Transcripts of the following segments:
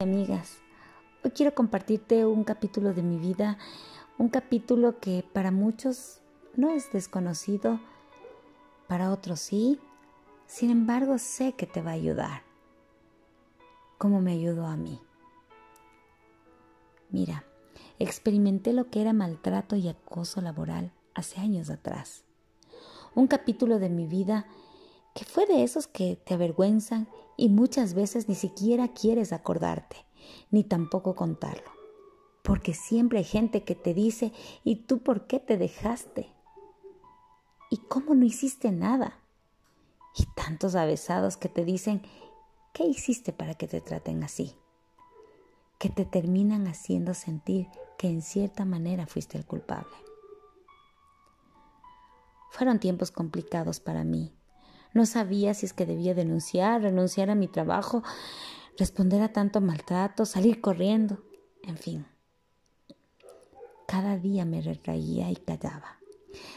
amigas. Hoy quiero compartirte un capítulo de mi vida, un capítulo que para muchos no es desconocido, para otros sí. Sin embargo, sé que te va a ayudar, como me ayudó a mí. Mira, experimenté lo que era maltrato y acoso laboral hace años atrás. Un capítulo de mi vida que fue de esos que te avergüenzan y muchas veces ni siquiera quieres acordarte, ni tampoco contarlo. Porque siempre hay gente que te dice, ¿y tú por qué te dejaste? ¿Y cómo no hiciste nada? Y tantos avesados que te dicen, ¿qué hiciste para que te traten así? Que te terminan haciendo sentir que en cierta manera fuiste el culpable. Fueron tiempos complicados para mí, no sabía si es que debía denunciar, renunciar a mi trabajo, responder a tanto maltrato, salir corriendo, en fin. Cada día me retraía y callaba.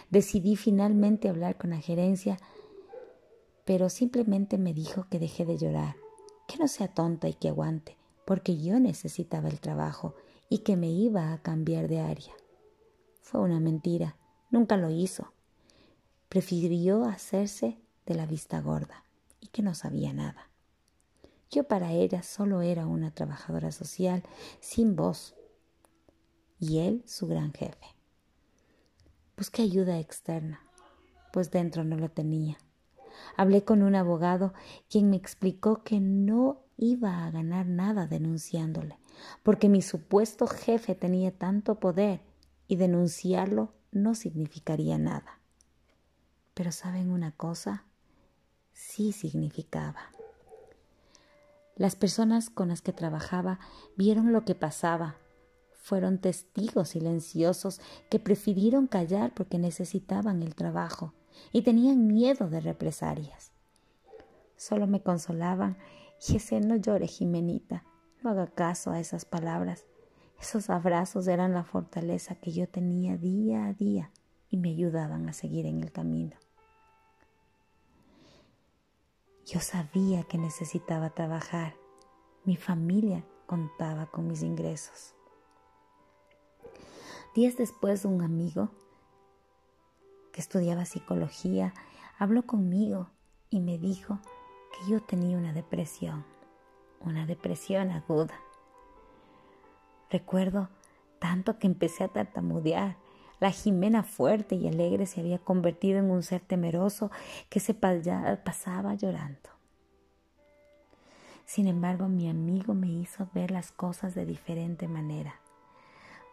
Decidí finalmente hablar con la gerencia, pero simplemente me dijo que dejé de llorar, que no sea tonta y que aguante, porque yo necesitaba el trabajo y que me iba a cambiar de área. Fue una mentira, nunca lo hizo. Prefirió hacerse de la vista gorda y que no sabía nada. Yo para ella solo era una trabajadora social sin voz y él su gran jefe. Busqué ayuda externa, pues dentro no lo tenía. Hablé con un abogado quien me explicó que no iba a ganar nada denunciándole, porque mi supuesto jefe tenía tanto poder y denunciarlo no significaría nada. Pero ¿saben una cosa? Sí significaba. Las personas con las que trabajaba vieron lo que pasaba. Fueron testigos silenciosos que prefirieron callar porque necesitaban el trabajo y tenían miedo de represalias. Solo me consolaban y ese no llore, Jimenita, no haga caso a esas palabras. Esos abrazos eran la fortaleza que yo tenía día a día y me ayudaban a seguir en el camino. Yo sabía que necesitaba trabajar. Mi familia contaba con mis ingresos. Días después, un amigo que estudiaba psicología habló conmigo y me dijo que yo tenía una depresión, una depresión aguda. Recuerdo tanto que empecé a tartamudear. La Jimena fuerte y alegre se había convertido en un ser temeroso que se pasaba llorando. Sin embargo, mi amigo me hizo ver las cosas de diferente manera.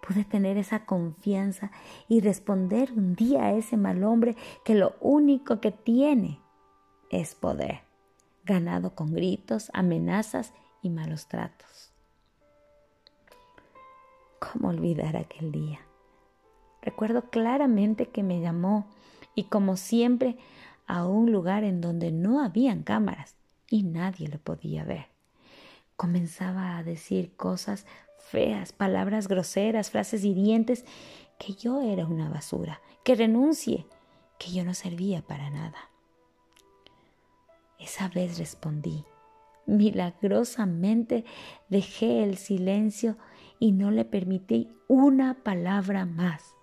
Pude tener esa confianza y responder un día a ese mal hombre que lo único que tiene es poder, ganado con gritos, amenazas y malos tratos. ¿Cómo olvidar aquel día? Recuerdo claramente que me llamó y como siempre a un lugar en donde no habían cámaras y nadie lo podía ver. Comenzaba a decir cosas feas, palabras groseras, frases hirientes, que yo era una basura, que renuncie, que yo no servía para nada. Esa vez respondí. Milagrosamente dejé el silencio y no le permití una palabra más,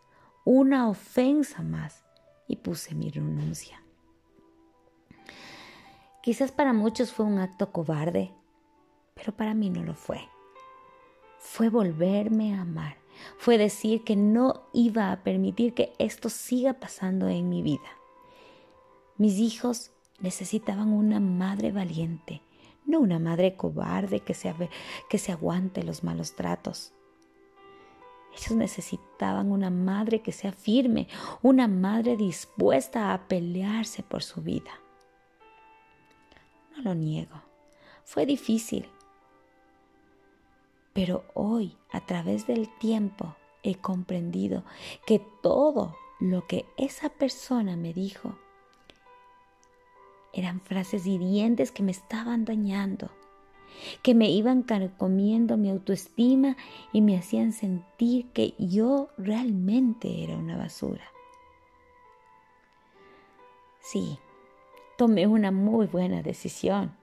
una ofensa más, y puse mi renuncia. Quizás para muchos fue un acto cobarde, pero para mí no lo fue. Fue volverme a amar, fue decir que no iba a permitir que esto siga pasando en mi vida. Mis hijos necesitaban una madre valiente, no una madre cobarde que se, que se aguante los malos tratos. Ellos necesitaban una madre que sea firme, una madre dispuesta a pelearse por su vida. No lo niego, fue difícil. Pero hoy, a través del tiempo, he comprendido que todo lo que esa persona me dijo eran frases hirientes que me estaban dañando, que me iban carcomiendo mi autoestima y me hacían sentir que yo realmente era una basura. Sí, tomé una muy buena decisión.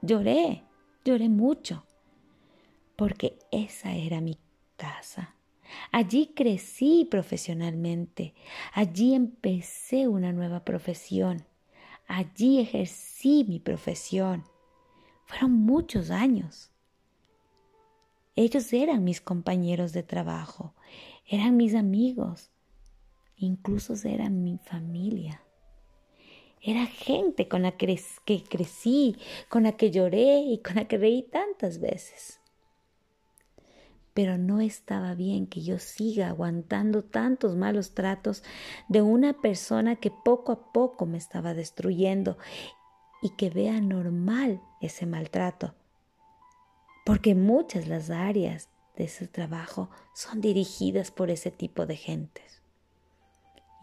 Lloré, lloré mucho, porque esa era mi casa. Allí crecí profesionalmente, allí empecé una nueva profesión, allí ejercí mi profesión. Fueron muchos años. Ellos eran mis compañeros de trabajo, eran mis amigos, incluso eran mi familia. Era gente con la que, crecí, con la que lloré y con la que reí tantas veces. Pero no estaba bien que yo siga aguantando tantos malos tratos de una persona que poco a poco me estaba destruyendo y que vea normal ese maltrato. Porque muchas las áreas de ese trabajo son dirigidas por ese tipo de gentes.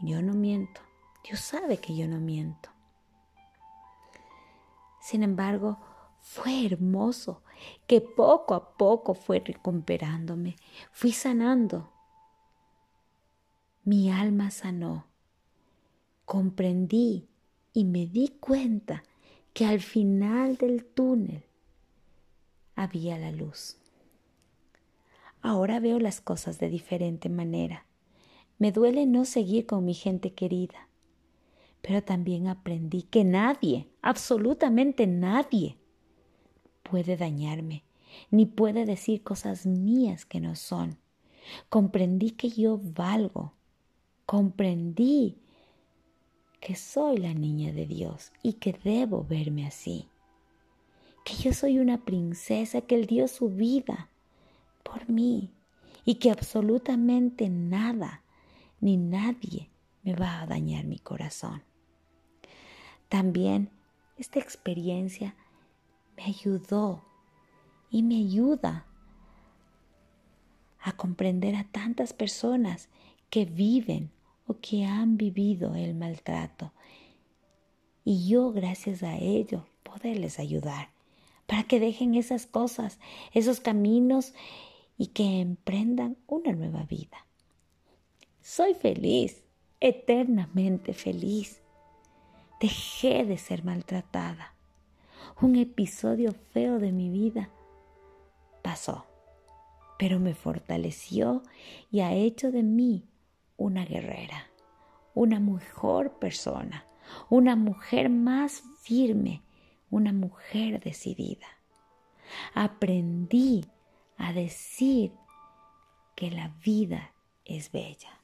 Yo no miento. Dios sabe que yo no miento. Sin embargo, fue hermoso que poco a poco fue recuperándome, fui sanando. Mi alma sanó. Comprendí y me di cuenta que al final del túnel había la luz. Ahora veo las cosas de diferente manera. Me duele no seguir con mi gente querida, pero también aprendí que nadie, absolutamente nadie, puede dañarme, ni puede decir cosas mías que no son. Comprendí que yo valgo, comprendí que soy la niña de Dios y que debo verme así, que yo soy una princesa que Él dio su vida por mí y que absolutamente nada ni nadie me va a dañar mi corazón. También esta experiencia me ayudó y me ayuda a comprender a tantas personas que viven que han vivido el maltrato. Y yo, gracias a ello, poderles ayudar para que dejen esas cosas, esos caminos y que emprendan una nueva vida. Soy feliz, eternamente feliz. Dejé de ser maltratada. Un episodio feo de mi vida pasó, pero me fortaleció y ha hecho de mí una guerrera, una mejor persona, una mujer más firme, una mujer decidida. Aprendí a decir que la vida es bella.